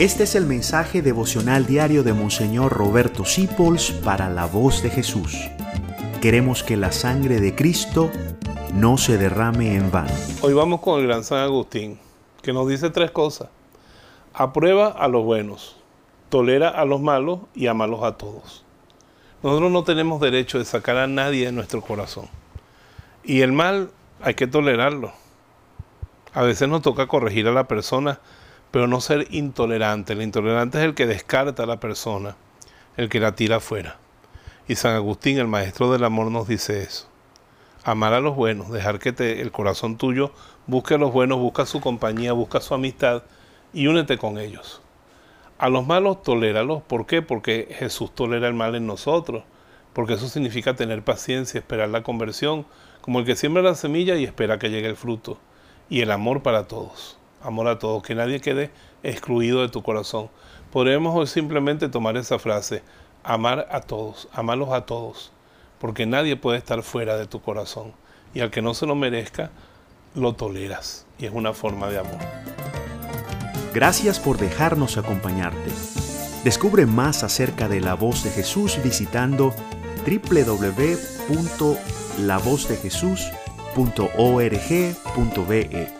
Este es el mensaje devocional diario de Monseñor Roberto Sipols para la voz de Jesús. Queremos que la sangre de Cristo no se derrame en vano. Hoy vamos con el gran San Agustín, que nos dice tres cosas. Aprueba a los buenos, tolera a los malos y amalos a todos. Nosotros no tenemos derecho de sacar a nadie de nuestro corazón. Y el mal hay que tolerarlo. A veces nos toca corregir a la persona pero no ser intolerante. El intolerante es el que descarta a la persona, el que la tira afuera. Y San Agustín, el maestro del amor, nos dice eso. Amar a los buenos, dejar que el corazón tuyo busque a los buenos, busca su compañía, busca su amistad y únete con ellos. A los malos toléralos. ¿Por qué? Porque Jesús tolera el mal en nosotros. Porque eso significa tener paciencia, esperar la conversión, como el que siembra la semilla y espera que llegue el fruto. Y el amor para todos amor a todos, que nadie quede excluido de tu corazón. Podríamos hoy simplemente tomar esa frase, amar a todos, amarlos a todos, porque nadie puede estar fuera de tu corazón. Y al que no se lo merezca, lo toleras. Y es una forma de amor. Gracias por dejarnos acompañarte. Descubre más acerca de la voz de Jesús visitando www.lavozdejesús.org.be